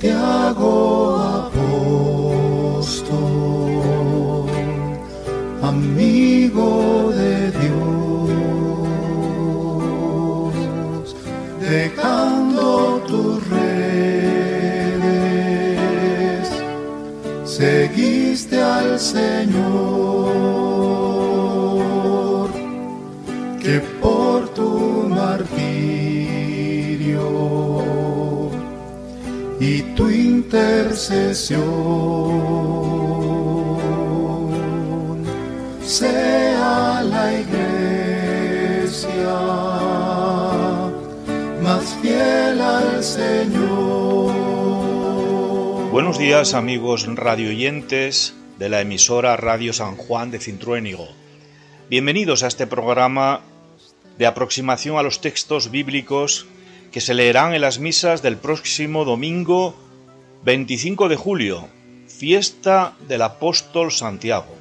Santiago más fiel al Señor. Buenos días amigos radioyentes de la emisora Radio San Juan de Cintruénigo. Bienvenidos a este programa de aproximación a los textos bíblicos que se leerán en las misas del próximo domingo 25 de julio, fiesta del apóstol Santiago.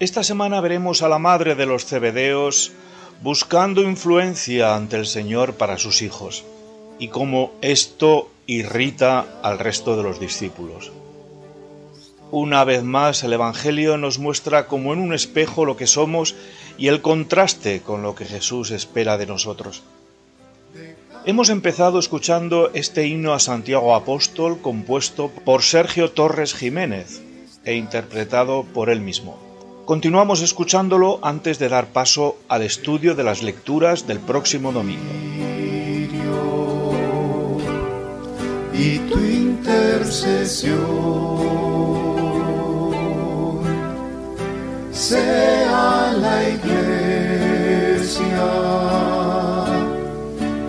Esta semana veremos a la madre de los cebedeos buscando influencia ante el Señor para sus hijos y cómo esto irrita al resto de los discípulos. Una vez más el Evangelio nos muestra como en un espejo lo que somos y el contraste con lo que Jesús espera de nosotros. Hemos empezado escuchando este himno a Santiago Apóstol compuesto por Sergio Torres Jiménez e interpretado por él mismo. Continuamos escuchándolo antes de dar paso al estudio de las lecturas del próximo domingo. Y tu intercesión sea la iglesia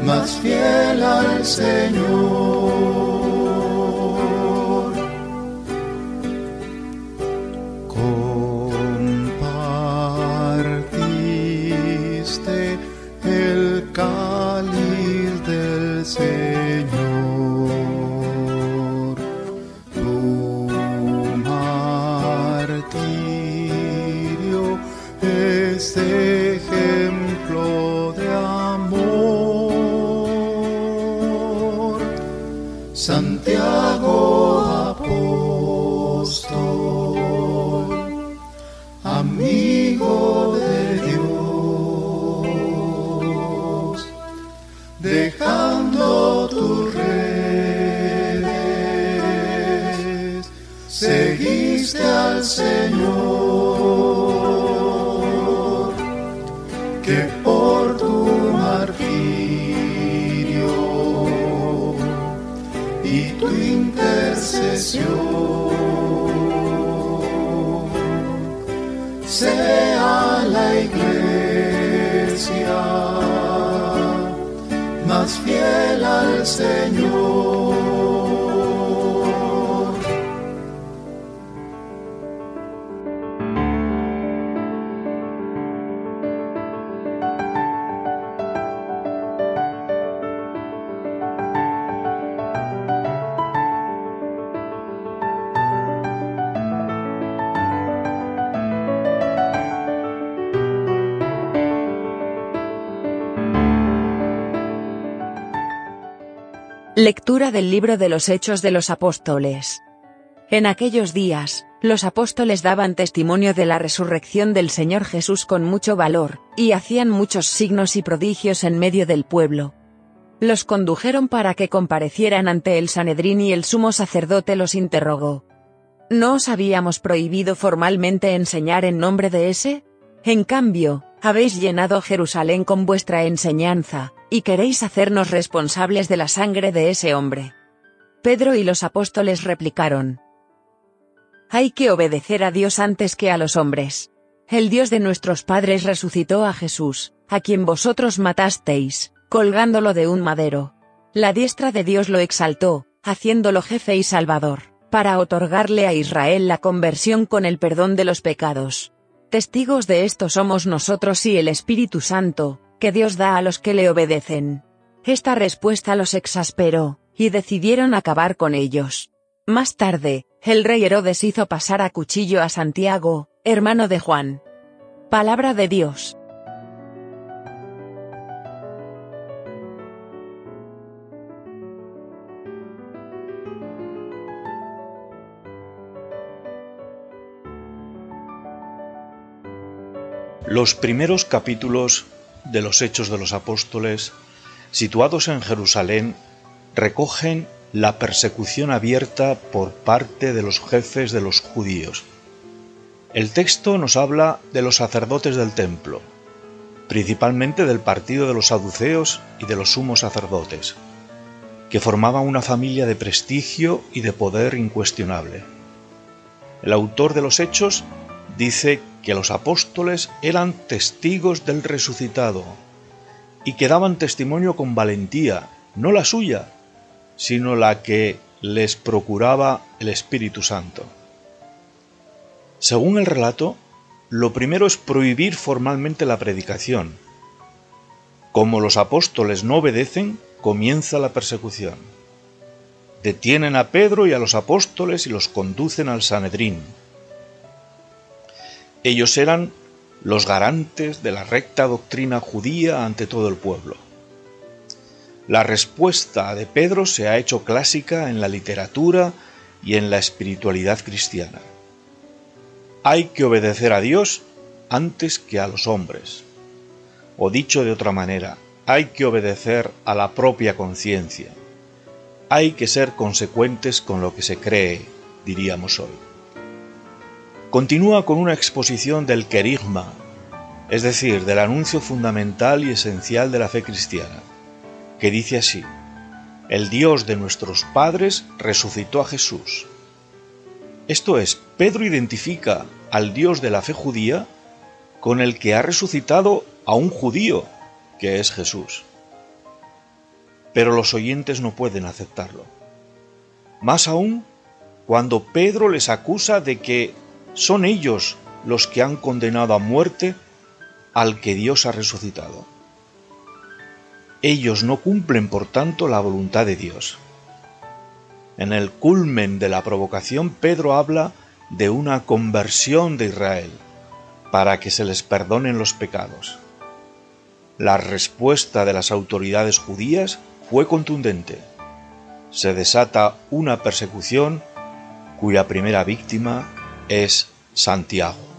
más fiel al Señor. Seguiste al Señor, que por tu martirio y tu intercesión sea la iglesia más fiel al Señor. Del libro de los Hechos de los Apóstoles. En aquellos días, los apóstoles daban testimonio de la resurrección del Señor Jesús con mucho valor, y hacían muchos signos y prodigios en medio del pueblo. Los condujeron para que comparecieran ante el Sanedrín y el sumo sacerdote los interrogó. ¿No os habíamos prohibido formalmente enseñar en nombre de ese? En cambio, habéis llenado Jerusalén con vuestra enseñanza, y queréis hacernos responsables de la sangre de ese hombre. Pedro y los apóstoles replicaron. Hay que obedecer a Dios antes que a los hombres. El Dios de nuestros padres resucitó a Jesús, a quien vosotros matasteis, colgándolo de un madero. La diestra de Dios lo exaltó, haciéndolo jefe y salvador, para otorgarle a Israel la conversión con el perdón de los pecados. Testigos de esto somos nosotros y el Espíritu Santo, que Dios da a los que le obedecen. Esta respuesta los exasperó, y decidieron acabar con ellos. Más tarde, el rey Herodes hizo pasar a cuchillo a Santiago, hermano de Juan. Palabra de Dios. Los primeros capítulos de los Hechos de los Apóstoles, situados en Jerusalén, recogen la persecución abierta por parte de los jefes de los judíos. El texto nos habla de los sacerdotes del templo, principalmente del partido de los saduceos y de los sumos sacerdotes, que formaban una familia de prestigio y de poder incuestionable. El autor de los Hechos dice que los apóstoles eran testigos del resucitado y que daban testimonio con valentía, no la suya, sino la que les procuraba el Espíritu Santo. Según el relato, lo primero es prohibir formalmente la predicación. Como los apóstoles no obedecen, comienza la persecución. Detienen a Pedro y a los apóstoles y los conducen al Sanedrín ellos eran los garantes de la recta doctrina judía ante todo el pueblo. La respuesta de Pedro se ha hecho clásica en la literatura y en la espiritualidad cristiana. Hay que obedecer a Dios antes que a los hombres. O dicho de otra manera, hay que obedecer a la propia conciencia. Hay que ser consecuentes con lo que se cree, diríamos hoy continúa con una exposición del querigma, es decir, del anuncio fundamental y esencial de la fe cristiana, que dice así, el Dios de nuestros padres resucitó a Jesús. Esto es, Pedro identifica al Dios de la fe judía con el que ha resucitado a un judío, que es Jesús. Pero los oyentes no pueden aceptarlo. Más aún cuando Pedro les acusa de que son ellos los que han condenado a muerte al que Dios ha resucitado. Ellos no cumplen, por tanto, la voluntad de Dios. En el culmen de la provocación, Pedro habla de una conversión de Israel, para que se les perdonen los pecados. La respuesta de las autoridades judías fue contundente. Se desata una persecución cuya primera víctima es Santiago.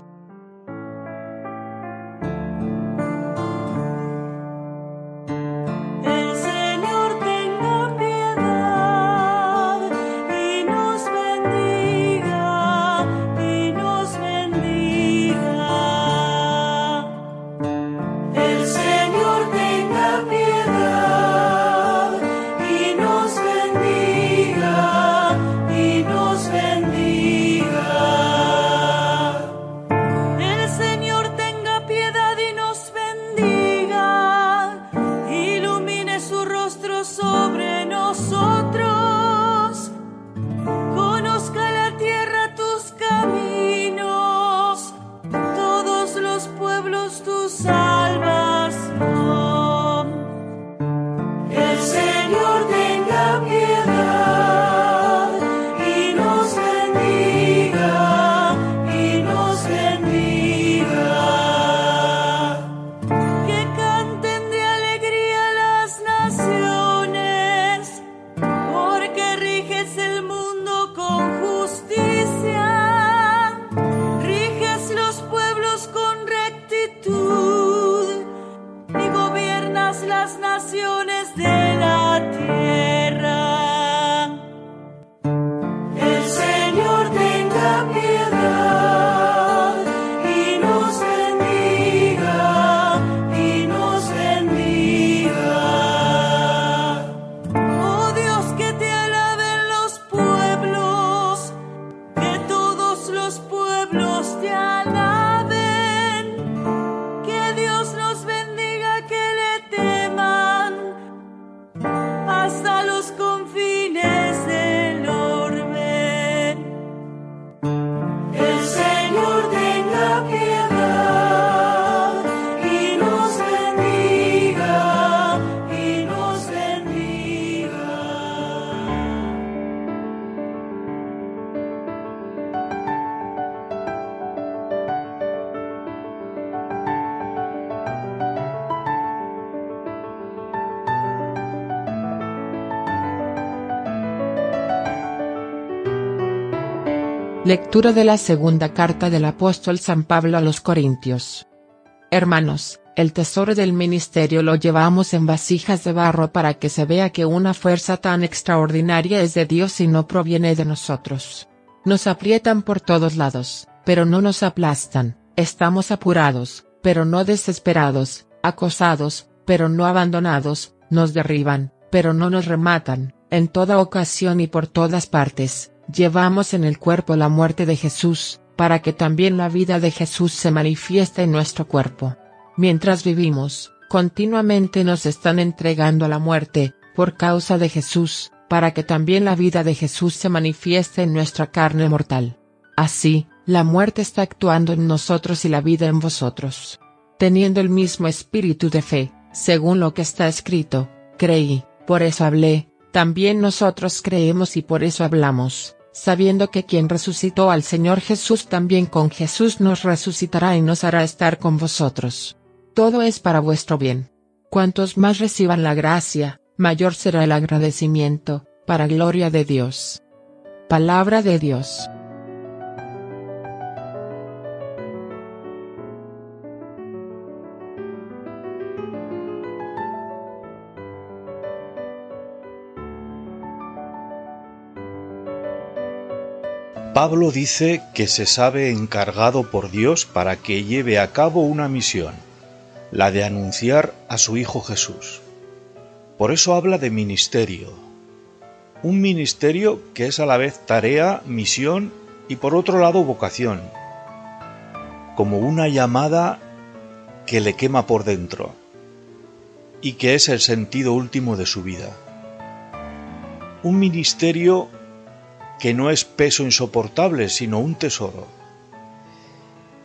Lectura de la segunda carta del apóstol San Pablo a los Corintios. Hermanos, el tesoro del ministerio lo llevamos en vasijas de barro para que se vea que una fuerza tan extraordinaria es de Dios y no proviene de nosotros. Nos aprietan por todos lados, pero no nos aplastan, estamos apurados, pero no desesperados, acosados, pero no abandonados, nos derriban, pero no nos rematan, en toda ocasión y por todas partes, llevamos en el cuerpo la muerte de Jesús, para que también la vida de Jesús se manifieste en nuestro cuerpo. Mientras vivimos, continuamente nos están entregando a la muerte, por causa de Jesús, para que también la vida de Jesús se manifieste en nuestra carne mortal. Así, la muerte está actuando en nosotros y la vida en vosotros. Teniendo el mismo espíritu de fe, según lo que está escrito, creí, por eso hablé, también nosotros creemos y por eso hablamos, sabiendo que quien resucitó al Señor Jesús también con Jesús nos resucitará y nos hará estar con vosotros. Todo es para vuestro bien. Cuantos más reciban la gracia, mayor será el agradecimiento, para gloria de Dios. Palabra de Dios. Pablo dice que se sabe encargado por Dios para que lleve a cabo una misión, la de anunciar a su Hijo Jesús. Por eso habla de ministerio. Un ministerio que es a la vez tarea, misión y por otro lado vocación. Como una llamada que le quema por dentro y que es el sentido último de su vida. Un ministerio que no es peso insoportable, sino un tesoro.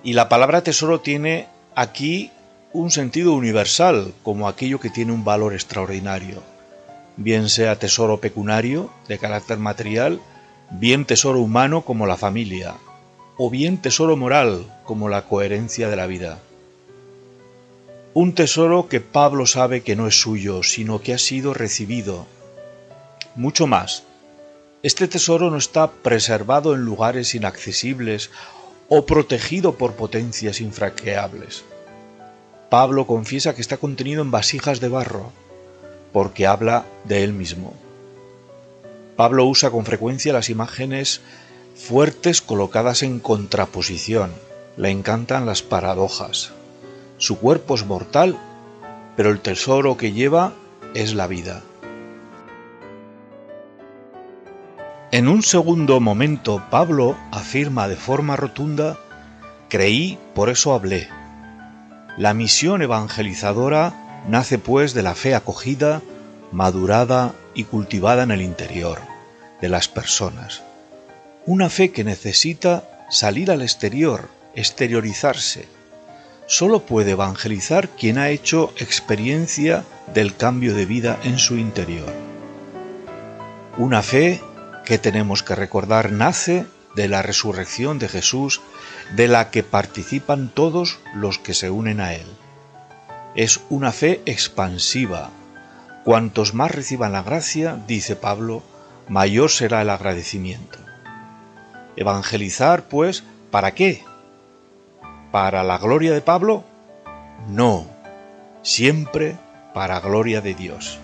Y la palabra tesoro tiene aquí un sentido universal, como aquello que tiene un valor extraordinario, bien sea tesoro pecuniario, de carácter material, bien tesoro humano como la familia, o bien tesoro moral como la coherencia de la vida. Un tesoro que Pablo sabe que no es suyo, sino que ha sido recibido. Mucho más, este tesoro no está preservado en lugares inaccesibles o protegido por potencias infranqueables. Pablo confiesa que está contenido en vasijas de barro, porque habla de él mismo. Pablo usa con frecuencia las imágenes fuertes colocadas en contraposición. Le encantan las paradojas. Su cuerpo es mortal, pero el tesoro que lleva es la vida. En un segundo momento Pablo afirma de forma rotunda, creí, por eso hablé. La misión evangelizadora nace pues de la fe acogida, madurada y cultivada en el interior de las personas. Una fe que necesita salir al exterior, exteriorizarse. Solo puede evangelizar quien ha hecho experiencia del cambio de vida en su interior. Una fe que tenemos que recordar nace de la resurrección de Jesús, de la que participan todos los que se unen a Él. Es una fe expansiva. Cuantos más reciban la gracia, dice Pablo, mayor será el agradecimiento. Evangelizar, pues, ¿para qué? ¿Para la gloria de Pablo? No, siempre para gloria de Dios.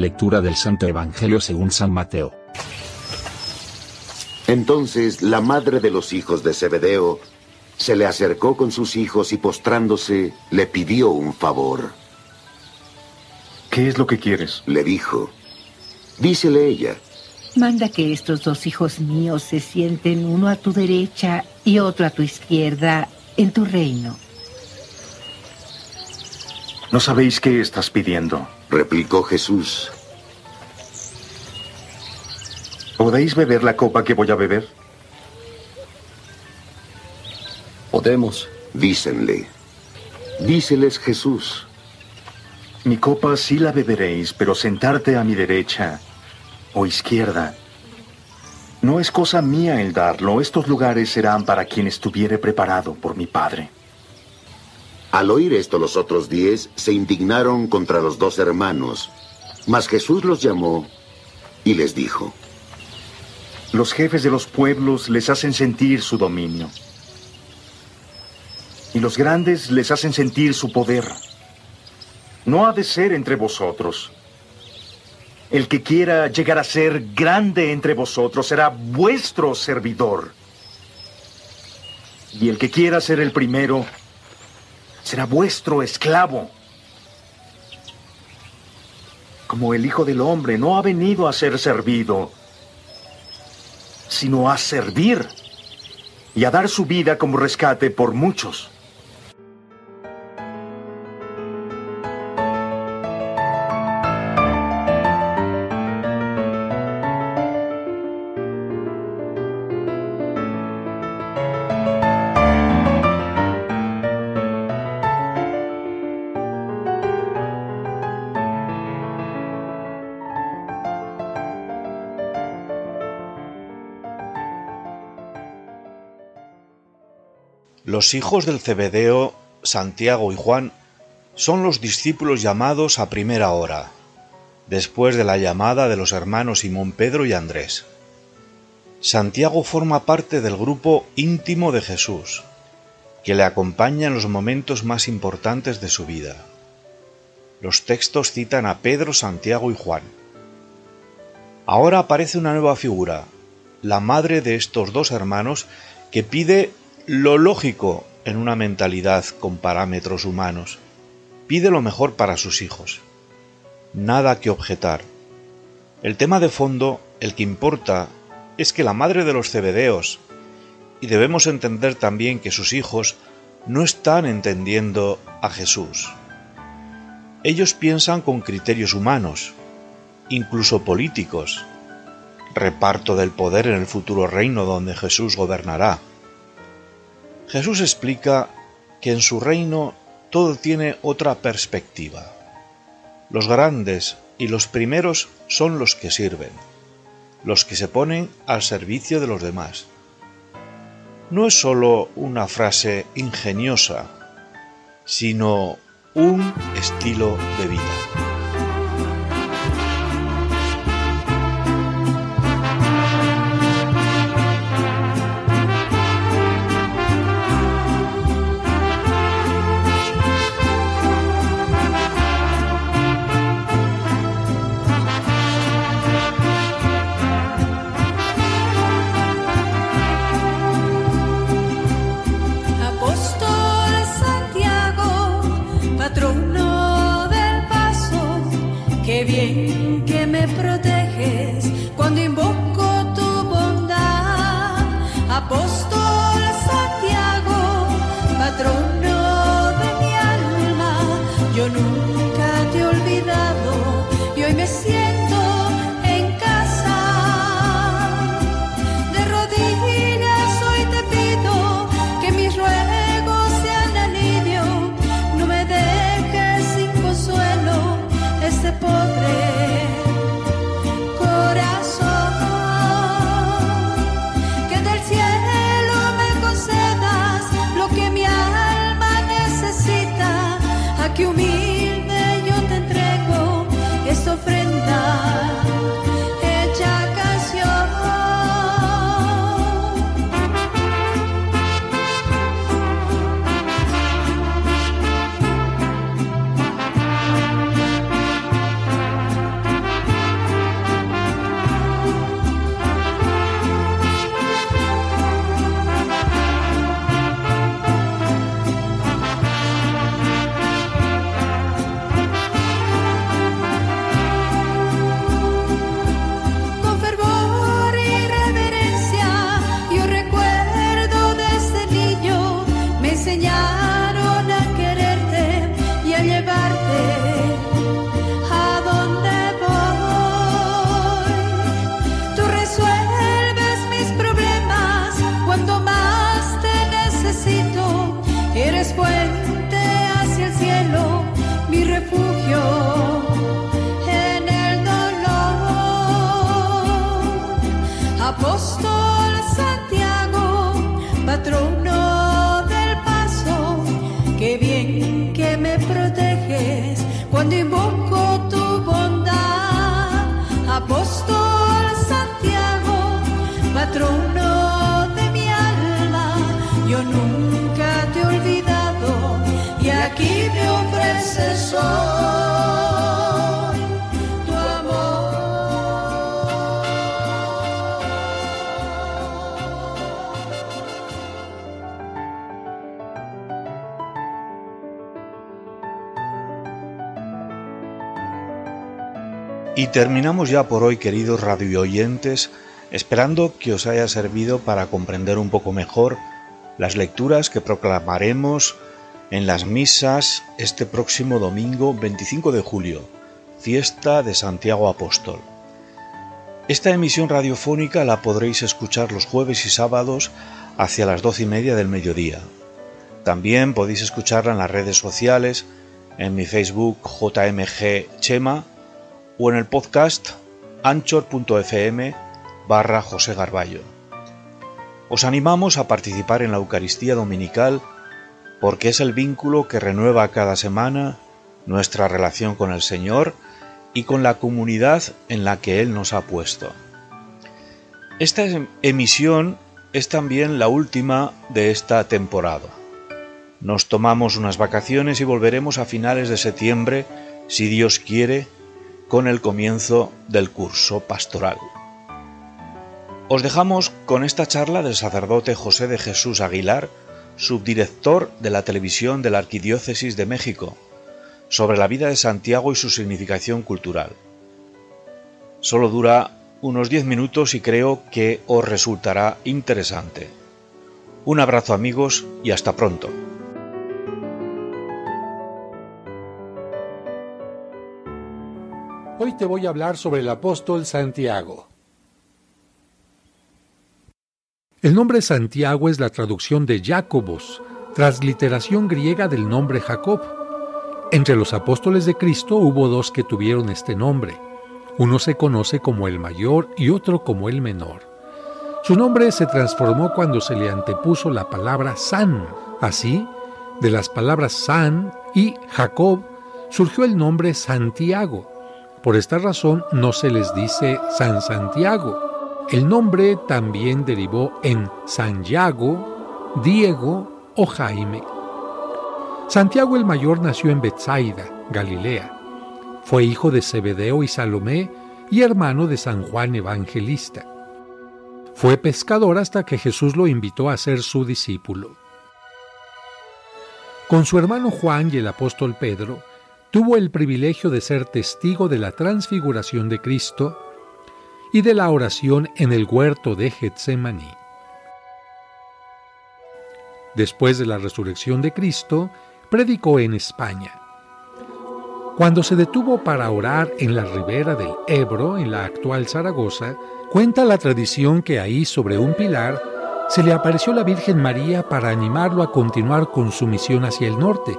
Lectura del Santo Evangelio según San Mateo. Entonces la madre de los hijos de Zebedeo se le acercó con sus hijos y postrándose le pidió un favor. ¿Qué es lo que quieres? Le dijo. Dícele ella. Manda que estos dos hijos míos se sienten uno a tu derecha y otro a tu izquierda en tu reino. No sabéis qué estás pidiendo. Replicó Jesús. ¿Podéis beber la copa que voy a beber? Podemos. Dícenle. Díceles Jesús. Mi copa sí la beberéis, pero sentarte a mi derecha o izquierda. No es cosa mía el darlo. Estos lugares serán para quien estuviere preparado por mi Padre. Al oír esto los otros diez se indignaron contra los dos hermanos. Mas Jesús los llamó y les dijo. Los jefes de los pueblos les hacen sentir su dominio. Y los grandes les hacen sentir su poder. No ha de ser entre vosotros. El que quiera llegar a ser grande entre vosotros será vuestro servidor. Y el que quiera ser el primero será vuestro esclavo. Como el Hijo del Hombre no ha venido a ser servido, sino a servir y a dar su vida como rescate por muchos. Los hijos del Cebedeo, Santiago y Juan, son los discípulos llamados a primera hora, después de la llamada de los hermanos Simón Pedro y Andrés. Santiago forma parte del grupo íntimo de Jesús, que le acompaña en los momentos más importantes de su vida. Los textos citan a Pedro, Santiago y Juan. Ahora aparece una nueva figura, la madre de estos dos hermanos, que pide lo lógico en una mentalidad con parámetros humanos. Pide lo mejor para sus hijos. Nada que objetar. El tema de fondo, el que importa, es que la madre de los cebedeos, y debemos entender también que sus hijos no están entendiendo a Jesús. Ellos piensan con criterios humanos, incluso políticos, reparto del poder en el futuro reino donde Jesús gobernará Jesús explica que en su reino todo tiene otra perspectiva. Los grandes y los primeros son los que sirven, los que se ponen al servicio de los demás. No es sólo una frase ingeniosa, sino un estilo de vida. bien que me proteges. cuando invoco tu bondad, apóstol Santiago, patrono de mi alma, yo nunca te he olvidado y aquí me ofrezco. Y terminamos ya por hoy, queridos radio oyentes, esperando que os haya servido para comprender un poco mejor las lecturas que proclamaremos en las misas este próximo domingo 25 de julio, fiesta de Santiago Apóstol. Esta emisión radiofónica la podréis escuchar los jueves y sábados hacia las doce y media del mediodía. También podéis escucharla en las redes sociales, en mi Facebook JMG Chema o en el podcast anchor.fm barra José Garballo. Os animamos a participar en la Eucaristía Dominical porque es el vínculo que renueva cada semana nuestra relación con el Señor y con la comunidad en la que Él nos ha puesto. Esta emisión es también la última de esta temporada. Nos tomamos unas vacaciones y volveremos a finales de septiembre, si Dios quiere, con el comienzo del curso pastoral. Os dejamos con esta charla del sacerdote José de Jesús Aguilar, subdirector de la televisión de la Arquidiócesis de México, sobre la vida de Santiago y su significación cultural. Solo dura unos 10 minutos y creo que os resultará interesante. Un abrazo amigos y hasta pronto. Hoy te voy a hablar sobre el apóstol Santiago. El nombre Santiago es la traducción de Jacobos, transliteración griega del nombre Jacob. Entre los apóstoles de Cristo hubo dos que tuvieron este nombre. Uno se conoce como el mayor y otro como el menor. Su nombre se transformó cuando se le antepuso la palabra San. Así, de las palabras San y Jacob surgió el nombre Santiago. Por esta razón no se les dice San Santiago, el nombre también derivó en Santiago, Diego o Jaime. Santiago el Mayor nació en Bethsaida, Galilea. Fue hijo de Zebedeo y Salomé y hermano de San Juan Evangelista. Fue pescador hasta que Jesús lo invitó a ser su discípulo. Con su hermano Juan y el apóstol Pedro, tuvo el privilegio de ser testigo de la transfiguración de Cristo y de la oración en el huerto de Getsemaní. Después de la resurrección de Cristo, predicó en España. Cuando se detuvo para orar en la ribera del Ebro, en la actual Zaragoza, cuenta la tradición que ahí sobre un pilar se le apareció la Virgen María para animarlo a continuar con su misión hacia el norte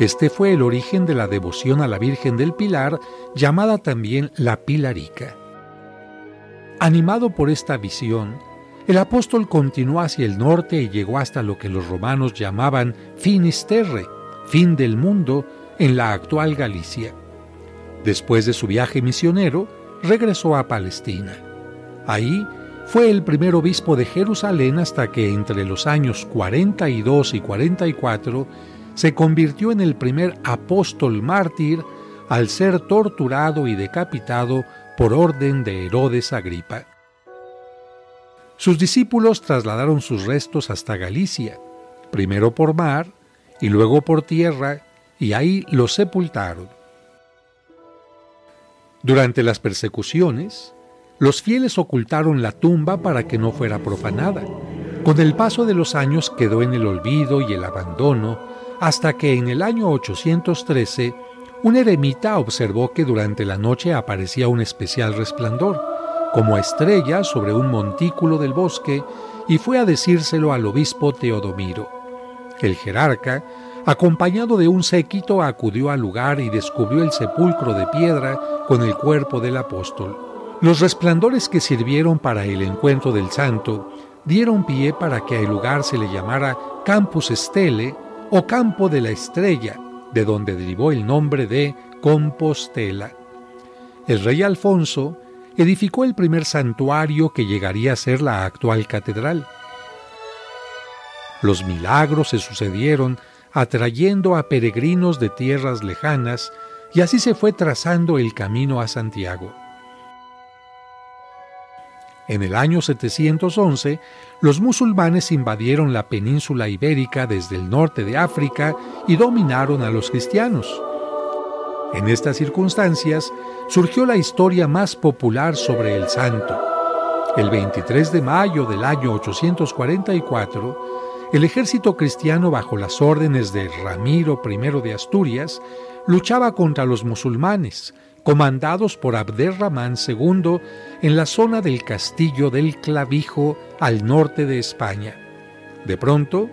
este fue el origen de la devoción a la Virgen del Pilar, llamada también la Pilarica. Animado por esta visión, el apóstol continuó hacia el norte y llegó hasta lo que los romanos llamaban Finisterre, fin del mundo, en la actual Galicia. Después de su viaje misionero, regresó a Palestina. Ahí fue el primer obispo de Jerusalén hasta que entre los años 42 y 44 se convirtió en el primer apóstol mártir al ser torturado y decapitado por orden de Herodes Agripa. Sus discípulos trasladaron sus restos hasta Galicia, primero por mar y luego por tierra, y ahí los sepultaron. Durante las persecuciones, los fieles ocultaron la tumba para que no fuera profanada. Con el paso de los años quedó en el olvido y el abandono hasta que en el año 813 un eremita observó que durante la noche aparecía un especial resplandor, como estrella sobre un montículo del bosque, y fue a decírselo al obispo Teodomiro. El jerarca, acompañado de un séquito, acudió al lugar y descubrió el sepulcro de piedra con el cuerpo del apóstol. Los resplandores que sirvieron para el encuentro del santo dieron pie para que al lugar se le llamara Campus Stele o campo de la estrella, de donde derivó el nombre de Compostela. El rey Alfonso edificó el primer santuario que llegaría a ser la actual catedral. Los milagros se sucedieron atrayendo a peregrinos de tierras lejanas y así se fue trazando el camino a Santiago. En el año 711, los musulmanes invadieron la península ibérica desde el norte de África y dominaron a los cristianos. En estas circunstancias surgió la historia más popular sobre el santo. El 23 de mayo del año 844, el ejército cristiano bajo las órdenes de Ramiro I de Asturias luchaba contra los musulmanes, comandados por Abderramán II en la zona del castillo del Clavijo al norte de España. De pronto,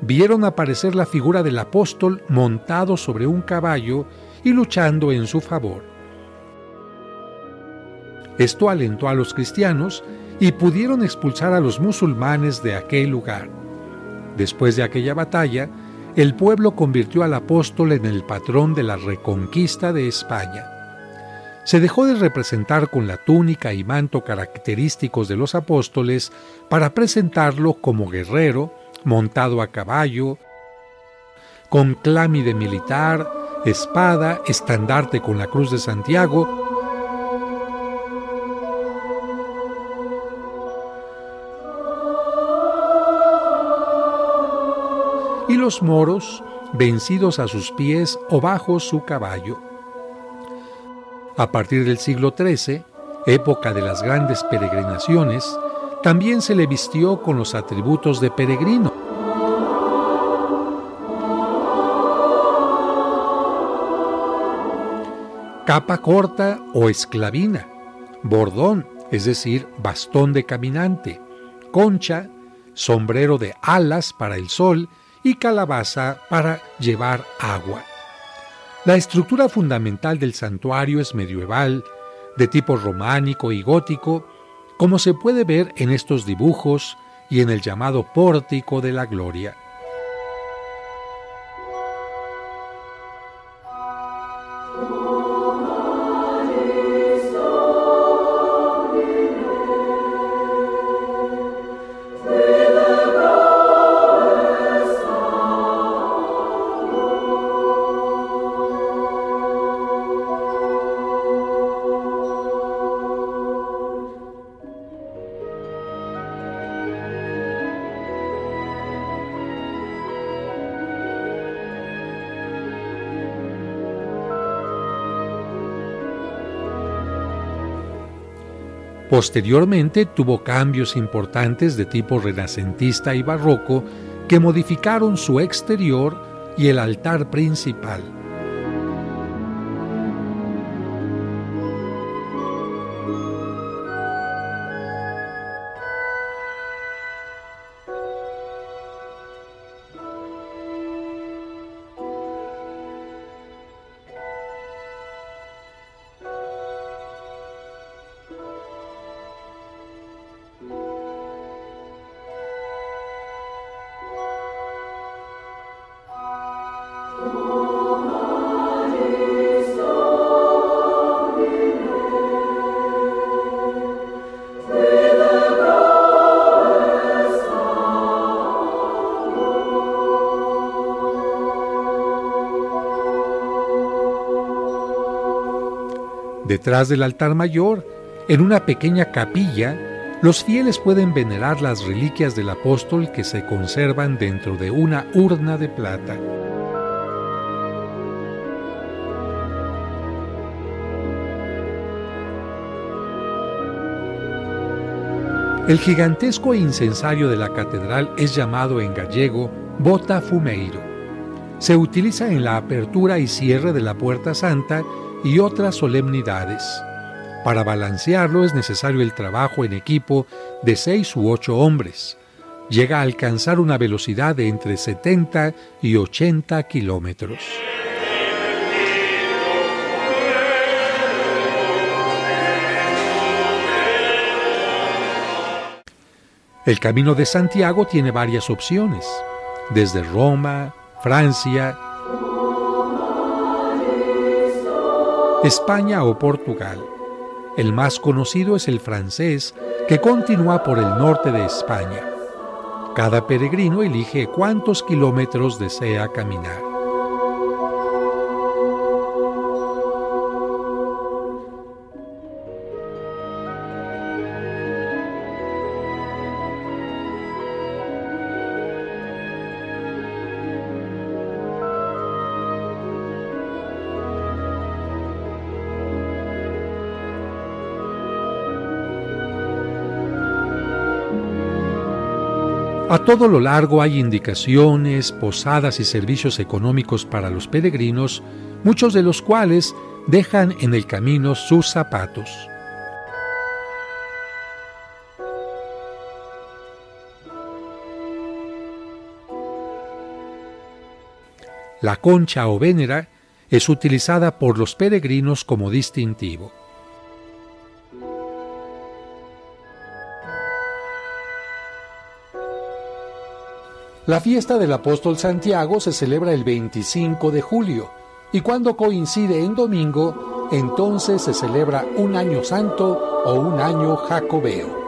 vieron aparecer la figura del apóstol montado sobre un caballo y luchando en su favor. Esto alentó a los cristianos y pudieron expulsar a los musulmanes de aquel lugar. Después de aquella batalla, el pueblo convirtió al apóstol en el patrón de la reconquista de España. Se dejó de representar con la túnica y manto característicos de los apóstoles para presentarlo como guerrero, montado a caballo, con clámide militar, espada, estandarte con la cruz de Santiago, y los moros vencidos a sus pies o bajo su caballo. A partir del siglo XIII, época de las grandes peregrinaciones, también se le vistió con los atributos de peregrino. Capa corta o esclavina, bordón, es decir, bastón de caminante, concha, sombrero de alas para el sol y calabaza para llevar agua. La estructura fundamental del santuario es medieval, de tipo románico y gótico, como se puede ver en estos dibujos y en el llamado pórtico de la gloria. Posteriormente tuvo cambios importantes de tipo renacentista y barroco que modificaron su exterior y el altar principal. Detrás del altar mayor, en una pequeña capilla, los fieles pueden venerar las reliquias del apóstol que se conservan dentro de una urna de plata. El gigantesco incensario de la catedral es llamado en gallego bota fumeiro. Se utiliza en la apertura y cierre de la puerta santa y otras solemnidades. Para balancearlo es necesario el trabajo en equipo de seis u ocho hombres. Llega a alcanzar una velocidad de entre 70 y 80 kilómetros. El camino de Santiago tiene varias opciones, desde Roma, Francia, España o Portugal. El más conocido es el francés, que continúa por el norte de España. Cada peregrino elige cuántos kilómetros desea caminar. A todo lo largo hay indicaciones, posadas y servicios económicos para los peregrinos, muchos de los cuales dejan en el camino sus zapatos. La concha o vénera es utilizada por los peregrinos como distintivo. La fiesta del apóstol Santiago se celebra el 25 de julio y cuando coincide en domingo, entonces se celebra un año santo o un año jacobeo.